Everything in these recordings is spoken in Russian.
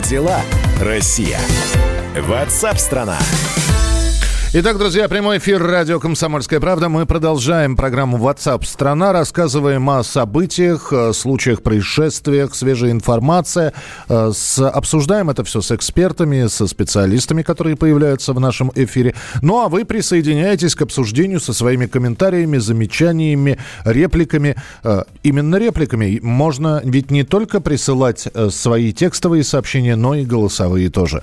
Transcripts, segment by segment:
Дела, Россия? Ватсап-страна! Итак, друзья, прямой эфир радио «Комсомольская правда». Мы продолжаем программу WhatsApp страна». Рассказываем о событиях, случаях, происшествиях, свежая информация. Э, с, обсуждаем это все с экспертами, со специалистами, которые появляются в нашем эфире. Ну, а вы присоединяетесь к обсуждению со своими комментариями, замечаниями, репликами. Э, именно репликами. Можно ведь не только присылать э, свои текстовые сообщения, но и голосовые тоже.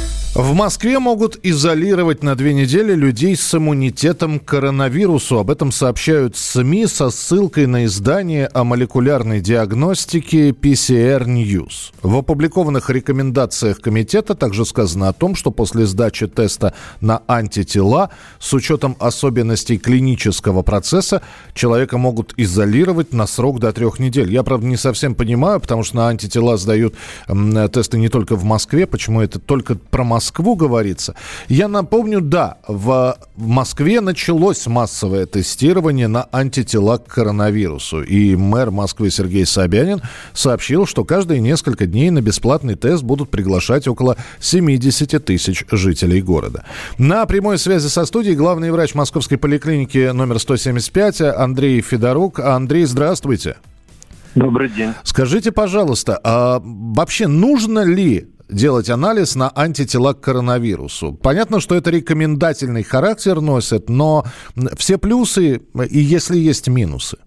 В Москве могут изолировать на две недели людей с иммунитетом к коронавирусу. Об этом сообщают СМИ со ссылкой на издание о молекулярной диагностике PCR News. В опубликованных рекомендациях комитета также сказано о том, что после сдачи теста на антитела с учетом особенностей клинического процесса человека могут изолировать на срок до трех недель. Я, правда, не совсем понимаю, потому что на антитела сдают тесты не только в Москве. Почему это только про Москву? Москву говорится. Я напомню, да, в Москве началось массовое тестирование на антитела к коронавирусу. И мэр Москвы Сергей Собянин сообщил, что каждые несколько дней на бесплатный тест будут приглашать около 70 тысяч жителей города. На прямой связи со студией главный врач Московской поликлиники номер 175 Андрей Федорук. Андрей, здравствуйте. Добрый день. Скажите, пожалуйста, а вообще нужно ли делать анализ на антитела к коронавирусу. Понятно, что это рекомендательный характер носит, но все плюсы и если есть минусы.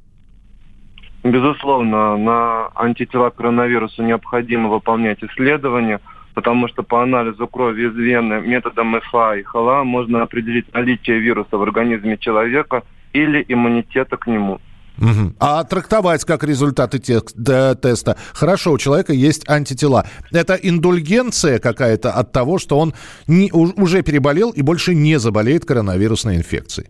Безусловно, на антитела к коронавирусу необходимо выполнять исследования, потому что по анализу крови из вены методом ФА и ХЛА можно определить наличие вируса в организме человека или иммунитета к нему. Угу. А трактовать как результаты теста. Хорошо, у человека есть антитела. Это индульгенция какая-то от того, что он не, уже переболел и больше не заболеет коронавирусной инфекцией.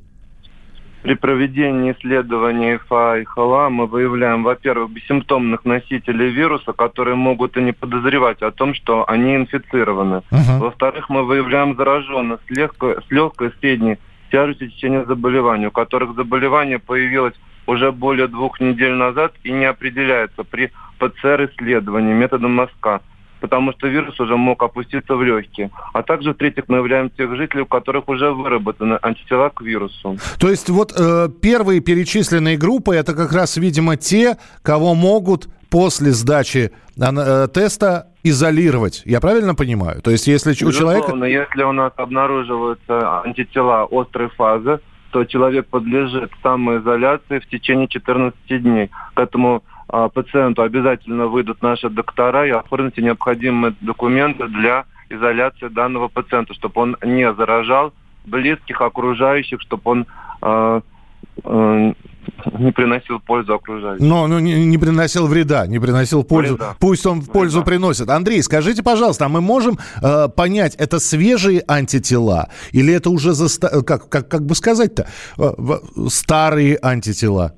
При проведении исследований ФА и ХЛА мы выявляем, во-первых, бессимптомных носителей вируса, которые могут и не подозревать о том, что они инфицированы. Uh-huh. Во-вторых, мы выявляем зараженных с легкой, с легкой средней тяжестью течения заболевания, у которых заболевание появилось уже более двух недель назад и не определяется при ПЦР-исследовании методом мазка потому что вирус уже мог опуститься в легкие. А также, в-третьих, мы являем тех жителей, у которых уже выработаны антитела к вирусу. То есть вот э, первые перечисленные группы, это как раз, видимо, те, кого могут после сдачи э, теста изолировать. Я правильно понимаю? То есть если Безусловно, у человека... если у нас обнаруживаются антитела острой фазы, то человек подлежит самоизоляции в течение 14 дней. К этому а, пациенту обязательно выйдут наши доктора и оформите необходимые документы для изоляции данного пациента, чтобы он не заражал близких, окружающих, чтобы он э, э, не приносил пользу окружающим. Но ну, не, не приносил вреда, не приносил пользу. Вреда. Пусть он пользу вреда. приносит. Андрей, скажите, пожалуйста, а мы можем э, понять, это свежие антитела или это уже за как как как бы сказать-то э, старые антитела?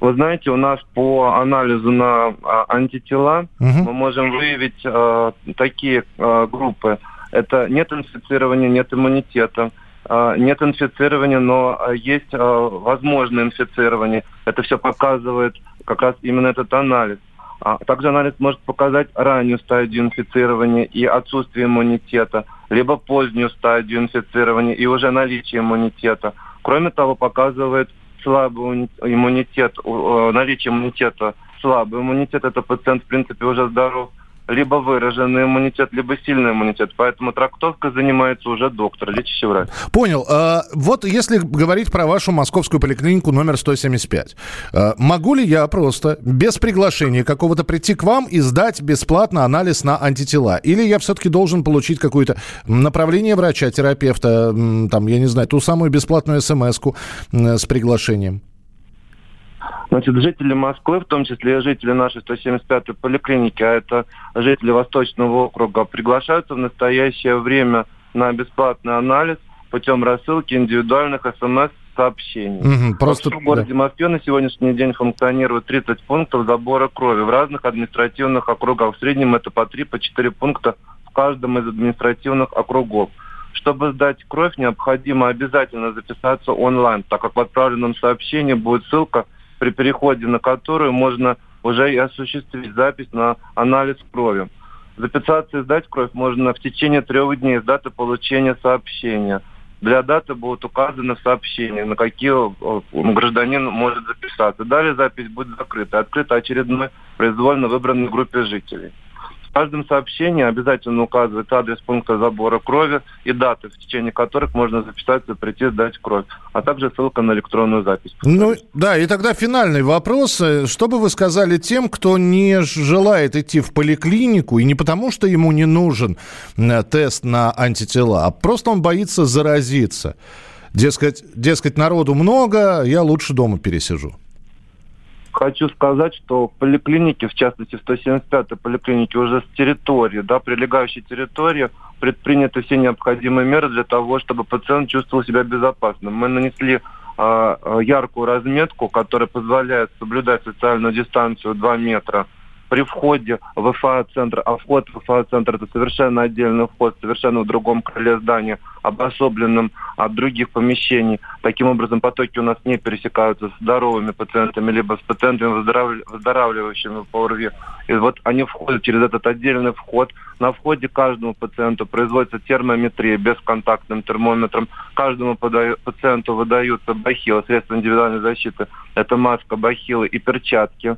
Вы знаете, у нас по анализу на а, антитела угу. мы можем выявить э, такие э, группы. Это нет инфицирования, нет иммунитета нет инфицирования, но а, есть а, возможное инфицирование. Это все показывает как раз именно этот анализ. Также анализ может показать раннюю стадию инфицирования и отсутствие иммунитета, либо позднюю стадию инфицирования и уже наличие иммунитета. Кроме того, показывает слабый иммунитет, наличие иммунитета, слабый иммунитет, это пациент, в принципе, уже здоров, либо выраженный иммунитет, либо сильный иммунитет. Поэтому трактовкой занимается уже доктор, лечащий врач. Понял. А, вот если говорить про вашу московскую поликлинику номер 175, а, могу ли я просто без приглашения какого-то прийти к вам и сдать бесплатно анализ на антитела? Или я все-таки должен получить какое-то направление врача, терапевта, там, я не знаю, ту самую бесплатную смс-ку с приглашением? Значит, жители Москвы, в том числе и жители нашей 175-й поликлиники, а это жители Восточного округа, приглашаются в настоящее время на бесплатный анализ путем рассылки индивидуальных смс сообщений. Угу, просто... В городе. Москве на сегодняшний день функционирует 30 пунктов забора крови в разных административных округах. В среднем это по 3-4 по 4 пункта в каждом из административных округов. Чтобы сдать кровь, необходимо обязательно записаться онлайн, так как в отправленном сообщении будет ссылка, при переходе на которую можно уже и осуществить запись на анализ крови. Записаться и сдать кровь можно в течение трех дней с даты получения сообщения. Для даты будут указаны в сообщении, на какие гражданин может записаться. Далее запись будет закрыта. Открыта очередной произвольно выбранной группе жителей. В каждом сообщении обязательно указывается адрес пункта забора крови и даты, в течение которых можно записаться прийти сдать кровь, а также ссылка на электронную запись. Ну, да, и тогда финальный вопрос. Что бы вы сказали тем, кто не желает идти в поликлинику, и не потому, что ему не нужен э, тест на антитела, а просто он боится заразиться? Дескать, дескать, народу много, я лучше дома пересижу. Хочу сказать, что в поликлинике, в частности в 175-й поликлинике, уже с территории, да, прилегающей территории, предприняты все необходимые меры для того, чтобы пациент чувствовал себя безопасным. Мы нанесли э, яркую разметку, которая позволяет соблюдать социальную дистанцию 2 метра при входе в ФА-центр, а вход в ФА-центр это совершенно отдельный вход, совершенно в другом крыле здания, обособленным от других помещений. Таким образом, потоки у нас не пересекаются с здоровыми пациентами, либо с пациентами, выздоравливающими по ОРВИ. И вот они входят через этот отдельный вход. На входе каждому пациенту производится термометрия бесконтактным термометром. Каждому подаю, пациенту выдаются бахилы, средства индивидуальной защиты. Это маска, бахилы и перчатки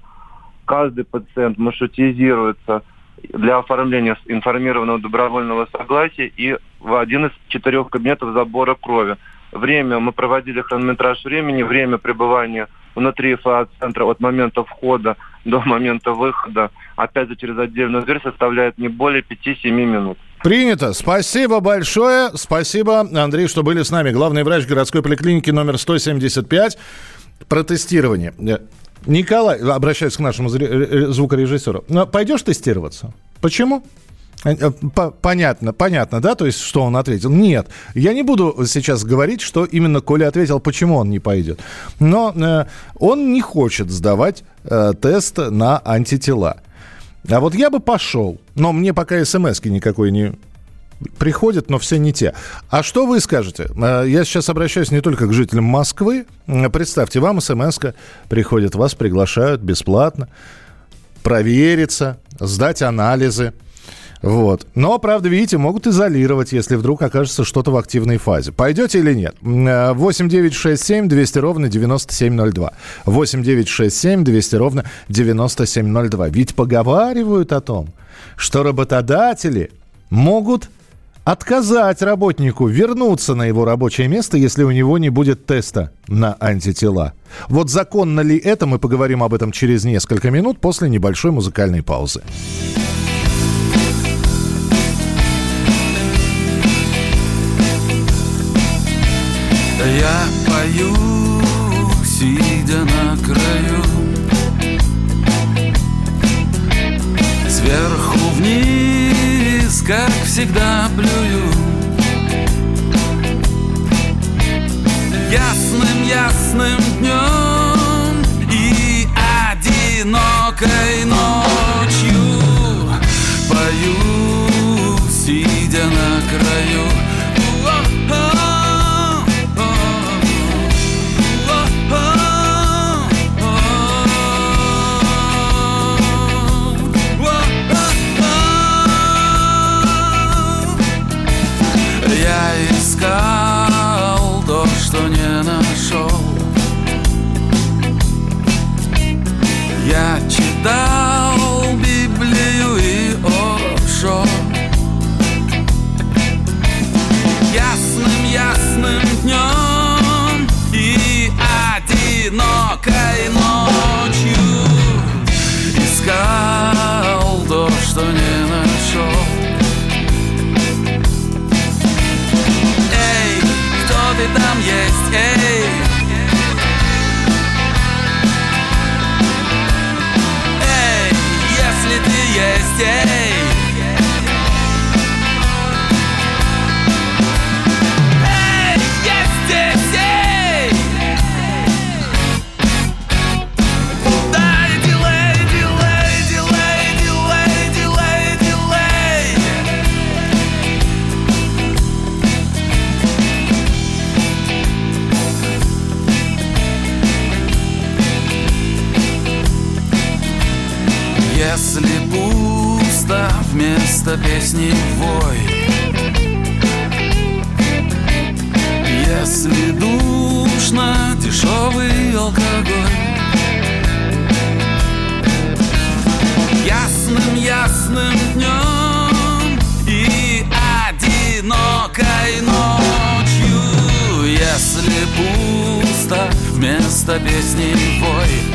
каждый пациент маршрутизируется для оформления информированного добровольного согласия и в один из четырех кабинетов забора крови. Время, мы проводили хронометраж времени, время пребывания внутри ФА-центра от момента входа до момента выхода, опять же через отдельную дверь, составляет не более 5-7 минут. Принято. Спасибо большое. Спасибо, Андрей, что были с нами. Главный врач городской поликлиники номер 175. Протестирование. Николай, обращаюсь к нашему звукорежиссеру. «Ну, пойдешь тестироваться? Почему? Э, э, понятно, понятно, да, то есть, что он ответил? Нет, я не буду сейчас говорить, что именно Коля ответил, почему он не пойдет. Но э, он не хочет сдавать э, тест на антитела. А вот я бы пошел, но мне пока смс никакой не, приходят, но все не те. А что вы скажете? Э, я сейчас обращаюсь не только к жителям Москвы. Представьте, вам смс приходит, вас приглашают бесплатно провериться, сдать анализы. Вот. Но, правда, видите, могут изолировать, если вдруг окажется что-то в активной фазе. Пойдете или нет? 8 9 6 7 200 ровно 9702. 8 9 6 7 200 ровно 9702. Ведь поговаривают о том, что работодатели могут отказать работнику вернуться на его рабочее место, если у него не будет теста на антитела. Вот законно ли это, мы поговорим об этом через несколько минут после небольшой музыкальной паузы. Я пою, сидя на краю Сверху вниз, как всегда плюю Ясным, ясным днем и одинокой ночью Пою, сидя на краю вместо песни вой Если душно, дешевый алкоголь. Ясным, ясным днем и одинокой ночью. Если пусто, вместо песни вой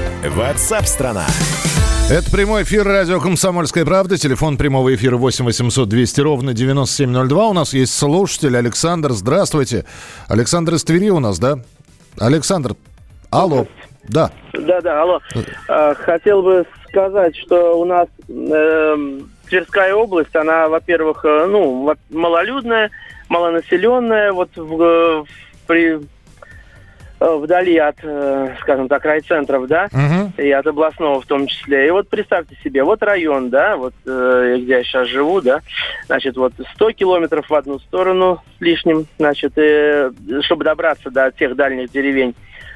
Ватсап-страна! Это прямой эфир радио «Комсомольская правда». Телефон прямого эфира 8 800 200 ровно 9702. У нас есть слушатель Александр. Здравствуйте. Александр из Твери у нас, да? Александр, алло. Да. Да, да, алло. А, хотел бы сказать, что у нас э, Тверская область, она, во-первых, э, ну, малолюдная, малонаселенная. Вот в, э, при Э, вдали от, э, скажем так, райцентров, да, угу. и от областного в том числе. И вот представьте себе, вот район, да, вот э, где я сейчас живу, да, значит, вот 100 километров в одну сторону с лишним, значит, и, чтобы добраться до тех дальних деревень,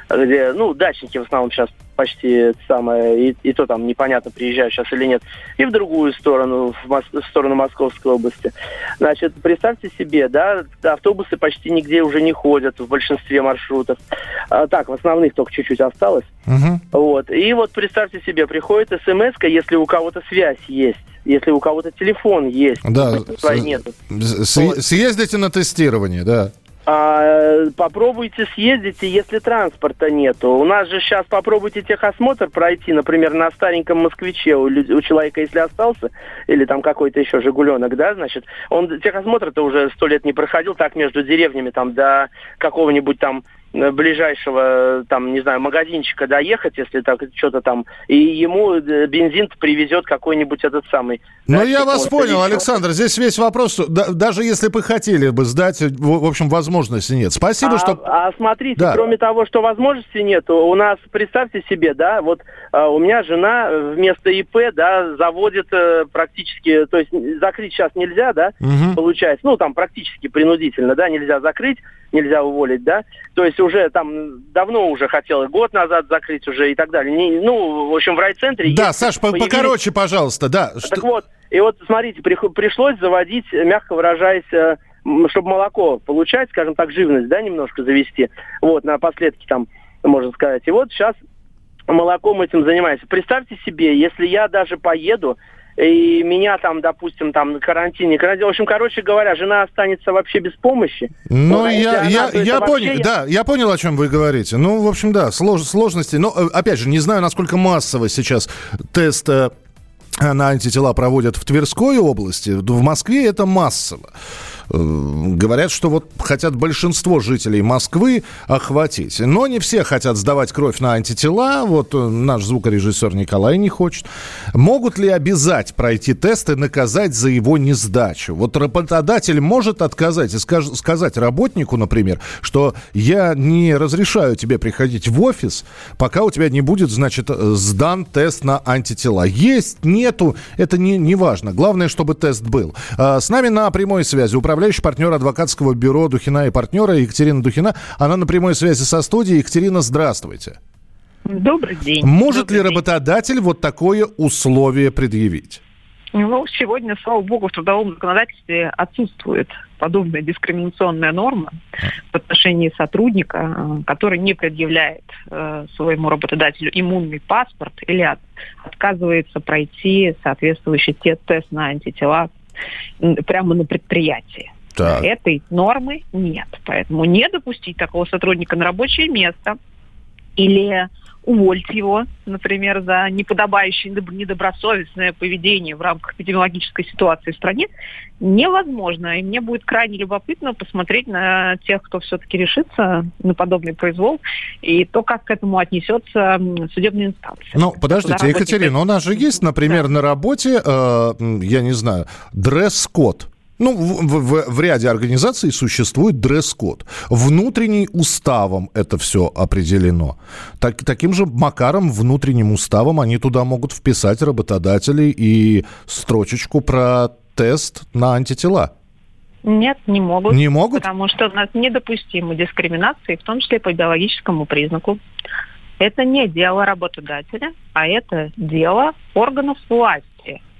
где, ну, дачники в основном сейчас почти самое, и, и то там непонятно, приезжаю сейчас или нет, и в другую сторону, в, Мос- в сторону Московской области. Значит, представьте себе, да, автобусы почти нигде уже не ходят в большинстве маршрутов. А, так, в основных только чуть-чуть осталось. Угу. Вот. И вот представьте себе, приходит смс если у кого-то связь есть если у кого-то телефон есть, да, с- нет. С- вот. Съездите на тестирование, да. А, попробуйте съездите, если транспорта нету. У нас же сейчас попробуйте техосмотр пройти, например, на стареньком москвиче у, у человека, если остался, или там какой-то еще Жигуленок, да, значит, он техосмотр-то уже сто лет не проходил, так между деревнями там до какого-нибудь там ближайшего, там, не знаю, магазинчика доехать, если так что-то там, и ему э, бензин привезет какой-нибудь этот самый. Ну, я вас понял, Александр, здесь весь вопрос, да, даже если бы хотели бы сдать, в, в общем, возможности нет. Спасибо, а, что... А смотрите, да. кроме того, что возможности нет, у нас, представьте себе, да, вот а, у меня жена вместо ИП, да, заводит э, практически, то есть закрыть сейчас нельзя, да, угу. получается, ну, там практически принудительно, да, нельзя закрыть, нельзя уволить, да, то есть уже там давно уже хотел год назад закрыть уже и так далее. Не, ну, в общем, в райцентре... Да, Саш, появились... покороче, пожалуйста, да. Так что... вот, и вот, смотрите, при, пришлось заводить, мягко выражаясь, э, чтобы молоко получать, скажем так, живность, да, немножко завести, вот, на последки там, можно сказать. И вот сейчас молоком этим занимаюсь. Представьте себе, если я даже поеду, и меня там, допустим, там на карантине, в общем, короче говоря, жена останется вообще без помощи. Ну, вот, я, она, я, я понял, да, я понял, о чем вы говорите. Ну, в общем, да, слож, сложности. Но, э, опять же, не знаю, насколько массово сейчас тест э, на антитела проводят в Тверской области. В Москве это массово. Говорят, что вот хотят большинство жителей Москвы охватить. Но не все хотят сдавать кровь на антитела. Вот наш звукорежиссер Николай не хочет. Могут ли обязать пройти тест и наказать за его несдачу? Вот работодатель может отказать и сказать работнику, например, что я не разрешаю тебе приходить в офис, пока у тебя не будет, значит, сдан тест на антитела. Есть, нету, это не, не важно. Главное, чтобы тест был. А, с нами на прямой связи управляющий партнер адвокатского бюро Духина и партнера Екатерина Духина. Она на прямой связи со студией. Екатерина, здравствуйте. Добрый день. Может Добрый ли работодатель день. вот такое условие предъявить? Ну, сегодня, слава богу, в трудовом законодательстве отсутствует подобная дискриминационная норма в отношении сотрудника, который не предъявляет э, своему работодателю иммунный паспорт или от, отказывается пройти соответствующий тест на антитела прямо на предприятии. Так. Этой нормы нет. Поэтому не допустить такого сотрудника на рабочее место или уволить его, например, за неподобающее, недобросовестное поведение в рамках эпидемиологической ситуации в стране, невозможно. И мне будет крайне любопытно посмотреть на тех, кто все-таки решится на подобный произвол, и то, как к этому отнесется судебная инстанция. Ну, подождите, Екатерина, у нас же есть, например, да. на работе, э, я не знаю, дресс-код. Ну, в, в, в ряде организаций существует дресс-код. Внутренний уставом это все определено. Так, таким же макаром, внутренним уставом, они туда могут вписать работодатели и строчечку про тест на антитела. Нет, не могут. Не могут? Потому что у нас недопустимы дискриминации, в том числе по биологическому признаку. Это не дело работодателя, а это дело органов власти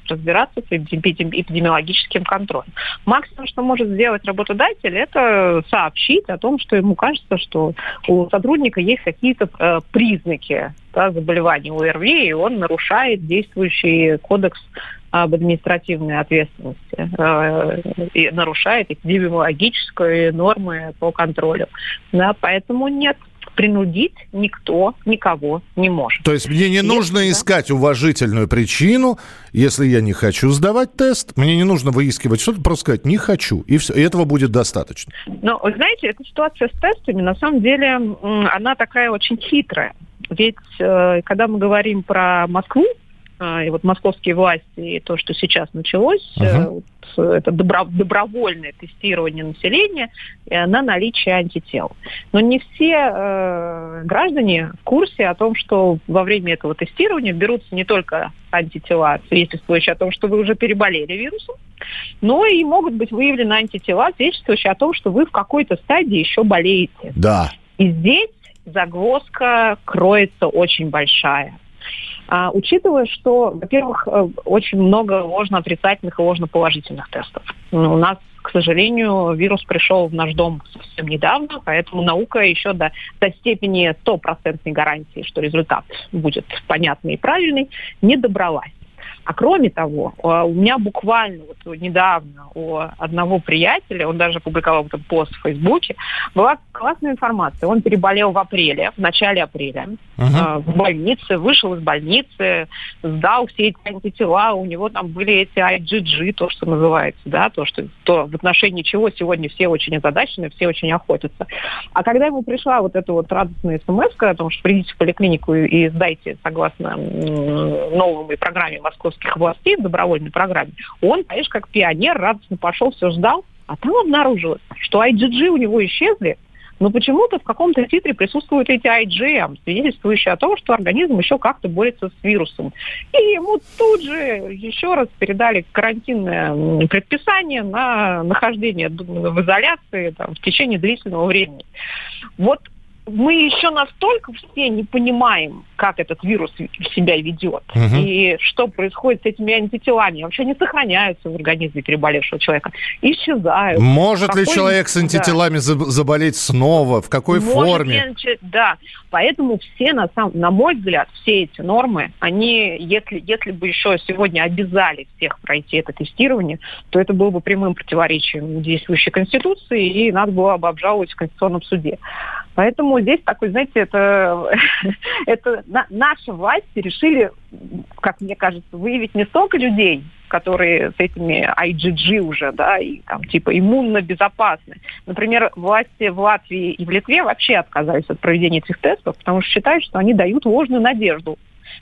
разбираться с эпидемиологическим контролем. Максимум, что может сделать работодатель, это сообщить о том, что ему кажется, что у сотрудника есть какие-то э, признаки да, заболевания ОРВИ, и он нарушает действующий кодекс об административной ответственности э, и нарушает эпидемиологические нормы по контролю. Да, поэтому нет принудить никто никого не может. То есть мне не если, нужно да? искать уважительную причину, если я не хочу сдавать тест, мне не нужно выискивать что-то, просто сказать «не хочу», и все, и этого будет достаточно. Ну, знаете, эта ситуация с тестами, на самом деле, она такая очень хитрая. Ведь э, когда мы говорим про Москву, и вот московские власти, и то, что сейчас началось, uh-huh. это добро, добровольное тестирование населения на наличие антител. Но не все э, граждане в курсе о том, что во время этого тестирования берутся не только антитела, свидетельствующие о том, что вы уже переболели вирусом, но и могут быть выявлены антитела, свидетельствующие о том, что вы в какой-то стадии еще болеете. Да. И здесь загвоздка кроется очень большая. А, учитывая, что, во-первых, э, очень много ложно отрицательных и ложно положительных тестов. Ну, у нас, к сожалению, вирус пришел в наш дом совсем недавно, поэтому наука еще до, до степени стопроцентной гарантии, что результат будет понятный и правильный, не добралась. А кроме того, а, у меня буквально вот недавно у одного приятеля, он даже публиковал этот пост в Фейсбуке, была классная информация. Он переболел в апреле, в начале апреля, uh-huh. в больнице, вышел из больницы, сдал все эти антитела, у него там были эти IgG, то, что называется, да, то, что то, в отношении чего сегодня все очень озадачены, все очень охотятся. А когда ему пришла вот эта вот радостная смс о том, что придите в поликлинику и сдайте согласно новой программе Московской московских властей в добровольной программе, он, конечно, как пионер радостно пошел, все ждал, а там обнаружилось, что IgG у него исчезли, но почему-то в каком-то титре присутствуют эти IgM, свидетельствующие о том, что организм еще как-то борется с вирусом. И ему тут же еще раз передали карантинное предписание на нахождение в изоляции там, в течение длительного времени. Вот мы еще настолько все не понимаем, как этот вирус себя ведет угу. и что происходит с этими антителами. Вообще не сохраняются в организме переболевшего человека, исчезают. Может какой... ли человек с антителами да. заболеть снова? В какой Может форме? Ли... Да, поэтому все, на, сам... на мой взгляд, все эти нормы, они, если, если бы еще сегодня обязали всех пройти это тестирование, то это было бы прямым противоречием действующей Конституции, и надо было бы обжаловать в Конституционном суде. Поэтому здесь такой, знаете, это, это на, наши власти решили, как мне кажется, выявить не столько людей, которые с этими IgG уже, да, и там типа иммунно безопасны. Например, власти в Латвии и в Литве вообще отказались от проведения этих тестов, потому что считают, что они дают ложную надежду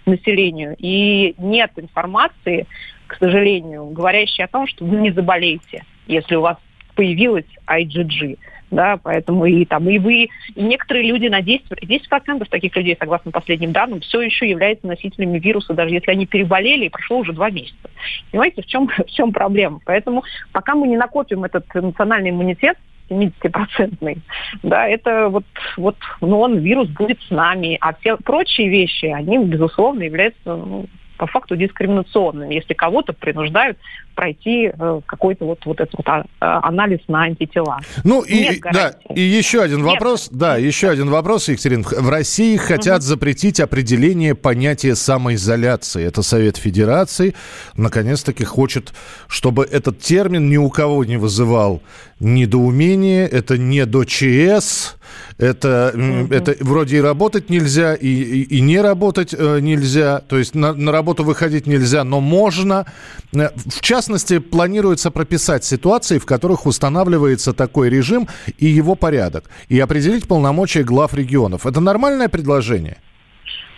населению. И нет информации, к сожалению, говорящей о том, что вы не заболеете, если у вас появилась IgG да, поэтому и там, и вы, и некоторые люди на 10%, 10% таких людей, согласно последним данным, все еще являются носителями вируса, даже если они переболели, и прошло уже два месяца. Понимаете, в чем, в чем проблема? Поэтому пока мы не накопим этот национальный иммунитет, 70-процентный, да, это вот, вот, ну, он, вирус будет с нами, а все прочие вещи, они, безусловно, являются ну, по факту дискриминационными, если кого-то принуждают пройти э, какой-то вот, вот этот вот а, а, анализ на антитела. Ну и, да, и еще один Нет. вопрос, да, еще один вопрос, Екатерина. В России хотят угу. запретить определение понятия самоизоляции. Это Совет Федерации наконец-таки хочет, чтобы этот термин ни у кого не вызывал недоумение, это не до ЧС, это, mm-hmm. это вроде и работать нельзя, и, и, и не работать э, нельзя, то есть на, на работу выходить нельзя, но можно. Э, в частности, планируется прописать ситуации, в которых устанавливается такой режим и его порядок, и определить полномочия глав регионов. Это нормальное предложение?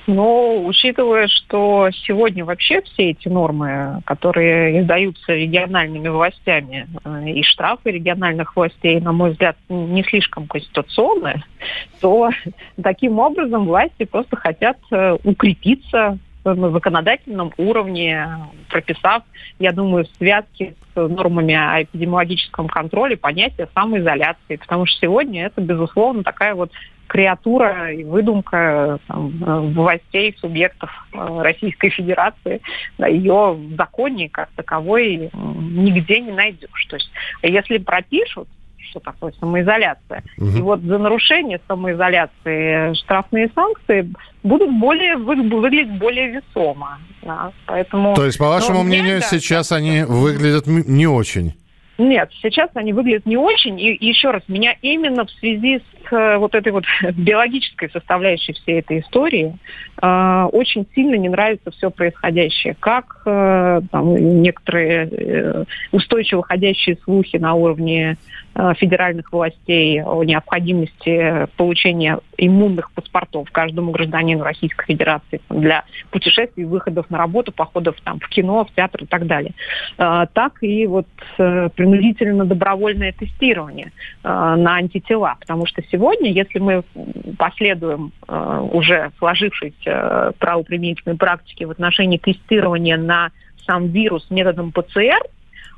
Но учитывая, что сегодня вообще все эти нормы, которые издаются региональными властями, э, и штрафы региональных властей, на мой взгляд, не слишком конституционные, то таким образом власти просто хотят э, укрепиться на законодательном уровне, прописав, я думаю, в связке с нормами о эпидемиологическом контроле понятие самоизоляции. Потому что сегодня это, безусловно, такая вот креатура и выдумка там, властей, субъектов э, Российской Федерации. Ее в законе как таковой нигде не найдешь. То есть если пропишут, что такое самоизоляция. Угу. И вот за нарушение самоизоляции штрафные санкции будут более выглядеть более весомо. Да, поэтому, То есть, по вашему мнению, да, сейчас они выглядят не очень? Нет, сейчас они выглядят не очень. И еще раз, меня именно в связи с э, вот этой вот биологической составляющей всей этой истории э, очень сильно не нравится все происходящее. Как э, там, некоторые э, устойчиво ходящие слухи на уровне федеральных властей о необходимости получения иммунных паспортов каждому гражданину Российской Федерации для путешествий, выходов на работу, походов там, в кино, в театр и так далее. Э, так и вот э, принудительно добровольное тестирование на антитела. Потому что сегодня, если мы последуем уже сложившейся правоприменительной практике в отношении тестирования на сам вирус методом ПЦР,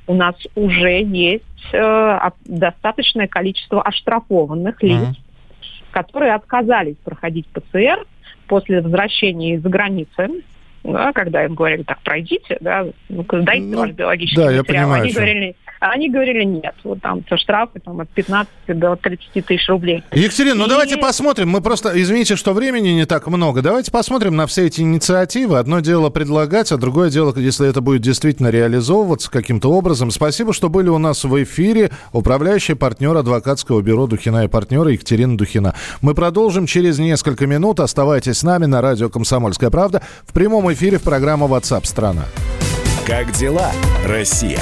у нас уже есть э, достаточное количество оштрафованных лиц, mm-hmm. которые отказались проходить ПЦР после возвращения из-за границы, да, когда им говорили, так, пройдите, да, ну дайте ну, ваш биологический да, материал. Я понимаю, Они говорили, а они говорили, нет, вот там все штрафы там, от 15 до 30 тысяч рублей. Екатерина, ну давайте посмотрим. Мы просто, извините, что времени не так много. Давайте посмотрим на все эти инициативы. Одно дело предлагать, а другое дело, если это будет действительно реализовываться каким-то образом. Спасибо, что были у нас в эфире. Управляющий партнер адвокатского бюро Духина и партнера Екатерина Духина. Мы продолжим через несколько минут. Оставайтесь с нами на радио «Комсомольская правда» в прямом эфире в программе WhatsApp страна Как дела, Россия?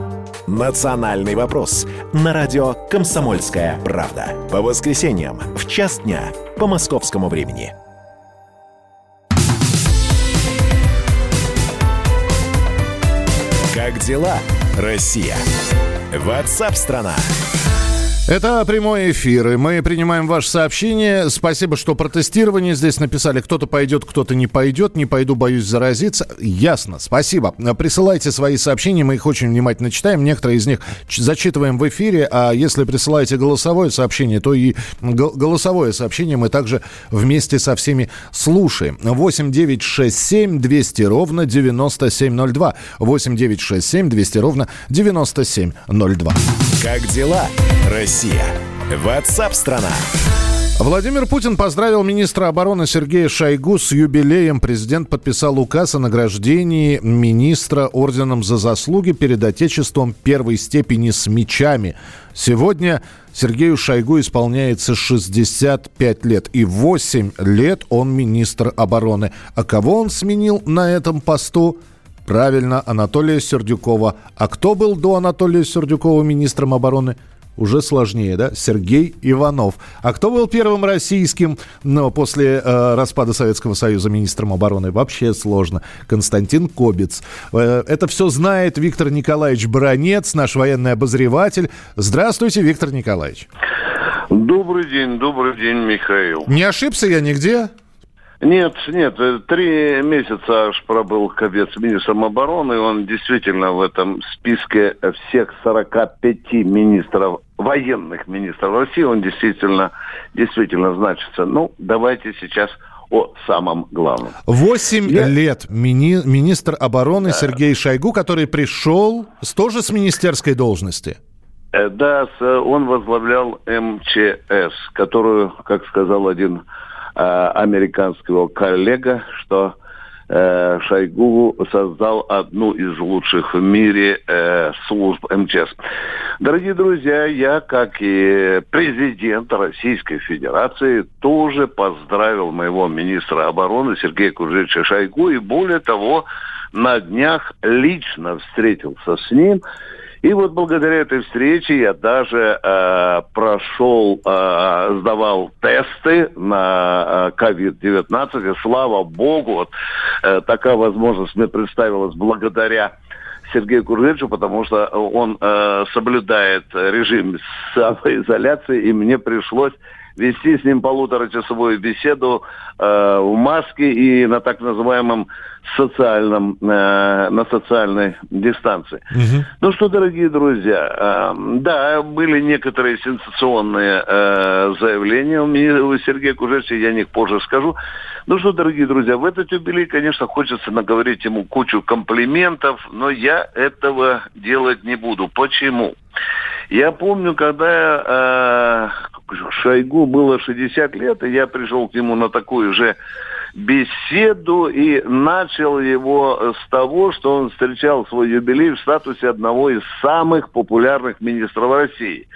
«Национальный вопрос» на радио «Комсомольская правда». По воскресеньям в час дня по московскому времени. Как дела, Россия? Ватсап-страна! Это прямой эфир, и мы принимаем ваше сообщение. Спасибо, что про тестирование здесь написали. Кто-то пойдет, кто-то не пойдет. Не пойду, боюсь заразиться. Ясно, спасибо. Присылайте свои сообщения, мы их очень внимательно читаем. Некоторые из них зачитываем в эфире, а если присылаете голосовое сообщение, то и голосовое сообщение мы также вместе со всеми слушаем. 8 9 6 7 200 ровно 9702. 8 9 6 7 200 ровно 9702. Как дела, Россия? Россия. Ватсап-страна! Владимир Путин поздравил министра обороны Сергея Шойгу с юбилеем. Президент подписал указ о награждении министра орденом за заслуги перед Отечеством первой степени с мечами. Сегодня Сергею Шойгу исполняется 65 лет. И 8 лет он министр обороны. А кого он сменил на этом посту? Правильно, Анатолия Сердюкова. А кто был до Анатолия Сердюкова министром обороны? Уже сложнее, да? Сергей Иванов. А кто был первым российским, но после э, распада Советского Союза министром обороны? Вообще сложно. Константин Кобец. Э, это все знает Виктор Николаевич Бронец, наш военный обозреватель. Здравствуйте, Виктор Николаевич. Добрый день, добрый день, Михаил. Не ошибся я нигде? Нет, нет, э, три месяца аж пробыл Кобец министром обороны, он действительно в этом списке всех 45 министров, военных министров России, он действительно, действительно значится. Ну, давайте сейчас о самом главном. Восемь Я... лет мини... министр обороны да. Сергей Шойгу, который пришел с, тоже с министерской должности. Э, да, он возглавлял МЧС, которую, как сказал один Э, американского коллега, что э, Шойгу создал одну из лучших в мире э, служб МЧС. Дорогие друзья, я, как и президент Российской Федерации, тоже поздравил моего министра обороны Сергея Кужевича Шойгу, и более того, на днях лично встретился с ним и вот благодаря этой встрече я даже э, прошел, э, сдавал тесты на COVID-19, э, и слава богу, вот э, такая возможность мне представилась благодаря Сергею Куржевичу, потому что он э, соблюдает режим самоизоляции, и мне пришлось вести с ним полуторачасовую беседу э, в маске и на так называемом социальном, э, на социальной дистанции. Угу. Ну что, дорогие друзья, э, да, были некоторые сенсационные э, заявления у, меня, у Сергея Кужевича, я о них позже скажу. Ну что, дорогие друзья, в этот юбилей, конечно, хочется наговорить ему кучу комплиментов, но я этого делать не буду. Почему? Я помню, когда э, Шойгу было 60 лет, и я пришел к нему на такую же беседу и начал его с того, что он встречал свой юбилей в статусе одного из самых популярных министров России.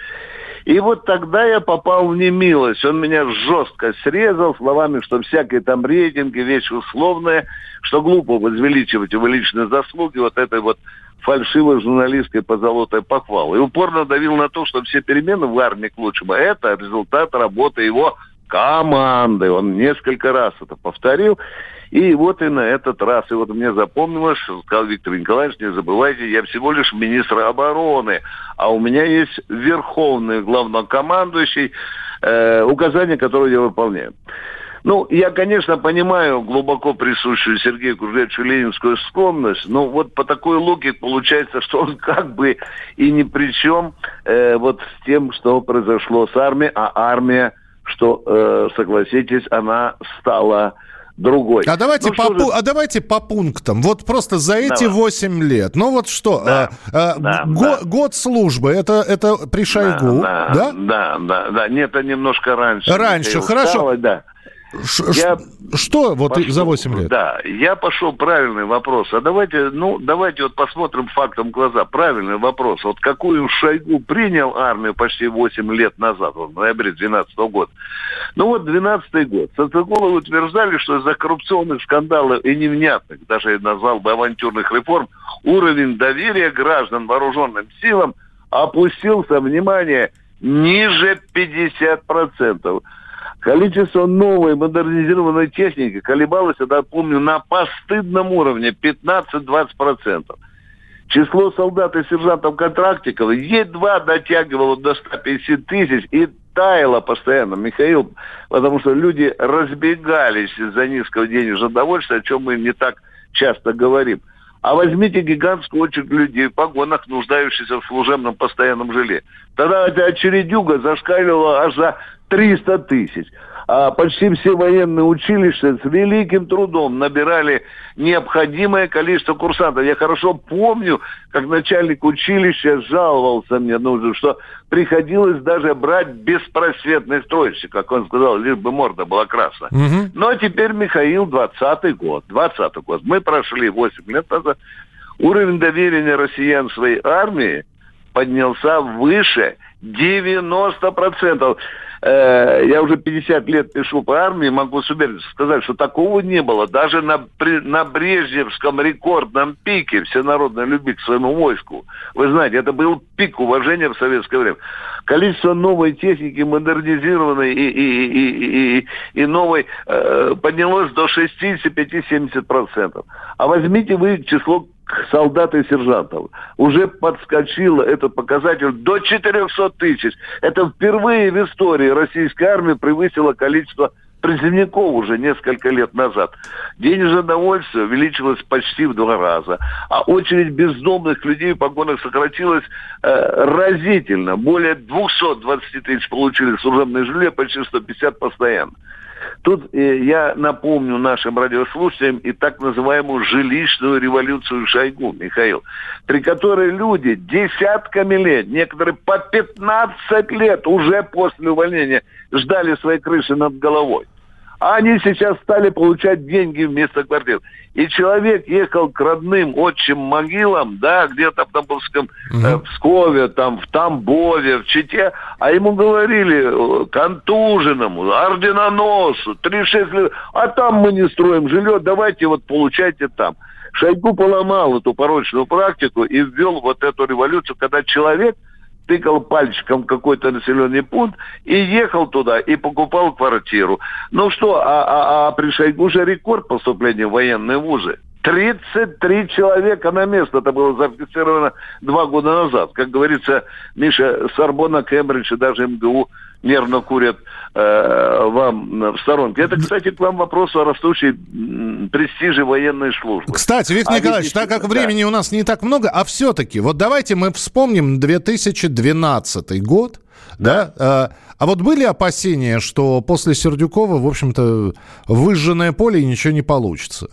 И вот тогда я попал в немилость. Он меня жестко срезал словами, что всякие там рейтинги, вещь условная, что глупо возвеличивать его личные заслуги вот этой вот фальшивой журналистской позолотой похвалы. И упорно давил на то, что все перемены в армии к лучшему – это результат работы его команды. Он несколько раз это повторил. И вот и на этот раз. И вот мне запомнилось, сказал Виктор Николаевич, не забывайте, я всего лишь министр обороны, а у меня есть верховный главнокомандующий, э, указания, которые я выполняю. Ну, я, конечно, понимаю глубоко присущую Сергею Кужевичу ленинскую склонность, но вот по такой логике получается, что он как бы и ни при чем э, вот с тем, что произошло с армией, а армия – что, э, согласитесь, она стала другой. А давайте, ну, по, же... а давайте по пунктам. Вот просто за эти Давай. 8 лет. Ну вот что, да, а, а, да, го, да. год службы, это, это при Шойгу, да? Да, да, да. да. Нет, это немножко раньше. Раньше, хорошо. Устала, да. Я... Что вот пошел, за 8 лет? Да, я пошел правильный вопрос. А давайте, ну, давайте вот посмотрим фактом в глаза. Правильный вопрос. Вот какую Шойгу принял армию почти 8 лет назад, в ноябре 2012 года. Ну вот 12 год. Социологи утверждали, что из-за коррупционных скандалов и невнятных, даже я назвал бы авантюрных реформ, уровень доверия граждан вооруженным силам опустился, внимание, ниже 50%. Количество новой модернизированной техники колебалось, я помню, на постыдном уровне 15-20%. число солдат и сержантов-контрактиков едва дотягивало до 150 тысяч и таяло постоянно, Михаил, потому что люди разбегались из-за низкого денежного довольствия, о чем мы не так часто говорим. А возьмите гигантскую очередь людей в погонах, нуждающихся в служебном постоянном жиле. Тогда эта очередюга зашкаливала аж за 300 тысяч а почти все военные училища с великим трудом набирали необходимое количество курсантов. Я хорошо помню, как начальник училища жаловался мне, ну, что приходилось даже брать беспросветных тройщиков, как он сказал, лишь бы морда была красная. Угу. Но теперь, Михаил, 20-й год, 20-й год. Мы прошли 8 лет назад. Уровень доверия россиян своей армии поднялся выше 90%. Э, я уже 50 лет пишу по армии, могу с уверенностью сказать, что такого не было. Даже на, на Брежневском рекордном пике всенародной любви к своему войску. Вы знаете, это был пик уважения в советское время. Количество новой техники, модернизированной и, и, и, и, и новой, э, поднялось до 65-70%. А возьмите вы число солдат и сержантов. Уже подскочило этот показатель до 400 тысяч. Это впервые в истории российской армии превысило количество призывников уже несколько лет назад. Денежное довольствие увеличилось почти в два раза. А очередь бездомных людей в погонах сократилась э, разительно. Более 220 тысяч получили служебное жилье, почти 150 постоянно. Тут э, я напомню нашим радиослушателям и так называемую жилищную революцию Шойгу, Михаил, при которой люди десятками лет, некоторые по 15 лет уже после увольнения ждали своей крыши над головой. А они сейчас стали получать деньги вместо квартир. И человек ехал к родным отчим могилам, да, где-то в Тамбовском, угу. э, в Пскове, там, в Тамбове, в Чите, а ему говорили э, контуженному, орденоносу, 36 лет, а там мы не строим жилье, давайте вот получайте там. Шойгу поломал эту порочную практику и ввел вот эту революцию, когда человек тыкал пальчиком какой-то населенный пункт и ехал туда и покупал квартиру. Ну что, а, а, а при Шойгу же рекорд поступления в военные вузы. 33 человека на место. Это было зафиксировано два года назад. Как говорится, Миша, Сорбона, Кембридж и даже МГУ нервно курят э, вам в сторонке. Это, кстати, к вам вопрос о растущей престиже военной службы. Кстати, Виктор а Николаевич, так как да. времени у нас не так много, а все-таки, вот давайте мы вспомним 2012 год, да? да? А вот были опасения, что после Сердюкова, в общем-то, выжженное поле и ничего не получится?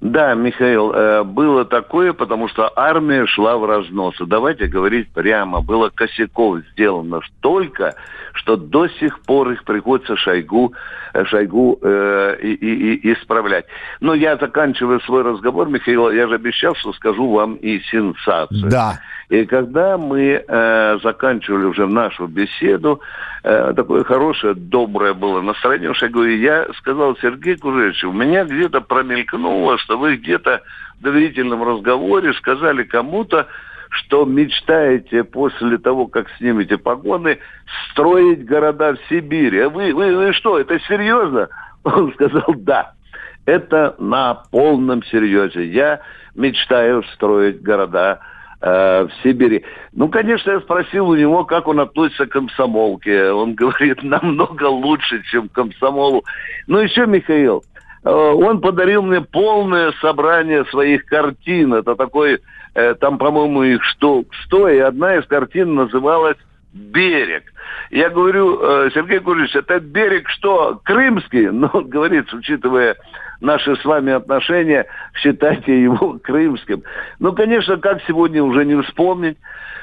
Да, Михаил, э, было такое, потому что армия шла в разнос. И давайте говорить прямо, было косяков сделано столько, что до сих пор их приходится Шойгу, э, Шойгу э, и, и, и исправлять. Но я заканчиваю свой разговор, Михаил, я же обещал, что скажу вам и сенсацию. Да. И когда мы э, заканчивали уже нашу беседу, э, такое хорошее, доброе было настроение, что я говорю, я сказал Сергей Кужевич, у меня где-то промелькнуло, что вы где-то в доверительном разговоре сказали кому-то, что мечтаете после того, как снимете погоны, строить города в Сибири. А вы, вы, вы что, это серьезно? Он сказал, да. Это на полном серьезе. Я мечтаю строить города Э, в Сибири. Ну, конечно, я спросил у него, как он относится к комсомолке. Он говорит, намного лучше, чем к комсомолу. Ну, еще, Михаил, э, он подарил мне полное собрание своих картин. Это такой, э, там, по-моему, их штук сто, и одна из картин называлась «Берег». Я говорю, Сергей Курьевич, это берег что, крымский? Ну, он говорит, учитывая наши с вами отношения, считайте его крымским. Ну, конечно, как сегодня уже не вспомнить,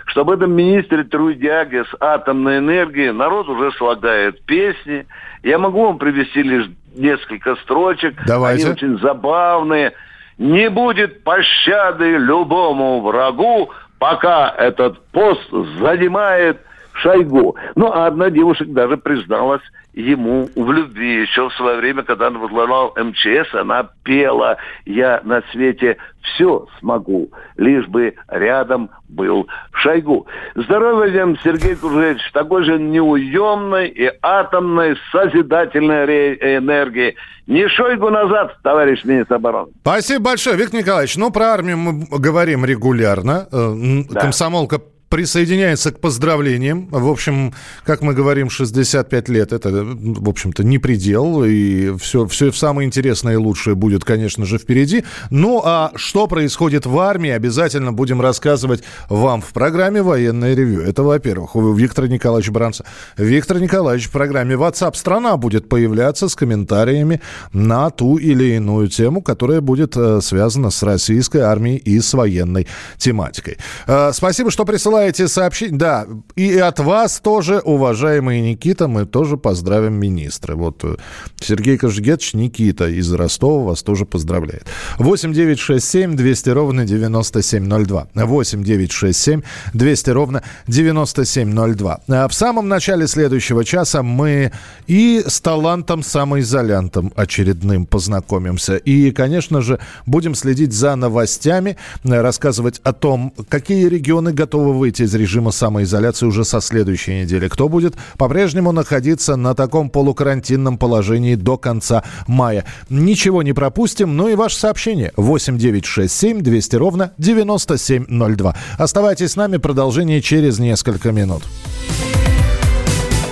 что об этом министре Трудяге с атомной энергией народ уже слагает песни. Я могу вам привести лишь несколько строчек. Давайте. Они очень забавные. Не будет пощады любому врагу, пока этот пост занимает Шойгу. Ну, а одна девушка даже призналась ему в любви. Еще в свое время, когда он возглавлял МЧС, она пела «Я на свете все смогу, лишь бы рядом был Шойгу». Здоровья вам, Сергей Кужевич, такой же неуемной и атомной созидательной энергии. Не Шойгу назад, товарищ министр обороны. Спасибо большое, Виктор Николаевич. Ну, про армию мы говорим регулярно. Э, да. Комсомолка присоединяется к поздравлениям. В общем, как мы говорим, 65 лет это, в общем-то, не предел. И все, все самое интересное и лучшее будет, конечно же, впереди. Ну, а что происходит в армии, обязательно будем рассказывать вам в программе «Военное ревю». Это, во-первых, у Виктора Николаевича Бранца. Виктор Николаевич в программе WhatsApp страна» будет появляться с комментариями на ту или иную тему, которая будет э, связана с российской армией и с военной тематикой. Э, спасибо, что присылали присылаете сообщение. Да, и от вас тоже, уважаемый Никита, мы тоже поздравим министра. Вот э, Сергей Кожегетович, Никита из Ростова вас тоже поздравляет. 8 9 6 7 200 ровно 9702. 8 9 6 7 200 ровно 9702. А в самом начале следующего часа мы и с талантом самоизолянтом очередным познакомимся. И, конечно же, будем следить за новостями, рассказывать о том, какие регионы готовы выйти выйти из режима самоизоляции уже со следующей недели. Кто будет по-прежнему находиться на таком полукарантинном положении до конца мая. Ничего не пропустим, ну и ваше сообщение 8967 200 ровно 9702. Оставайтесь с нами, продолжение через несколько минут.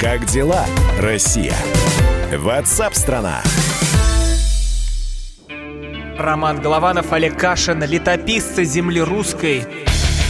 Как дела, Россия? Ватсап-страна! Роман Голованов, Олег Кашин, летописцы земли русской –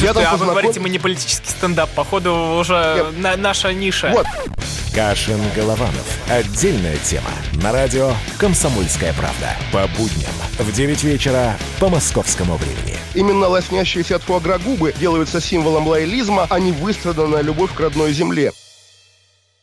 Я там а познаком... вы говорите, мы не политический стендап, походу уже на, наша ниша. Вот. Кашин Голованов. Отдельная тема. На радио «Комсомольская правда». По будням в 9 вечера по московскому времени. Именно лоснящиеся от фуагра губы делаются символом лоялизма, а не выстраданная любовь к родной земле.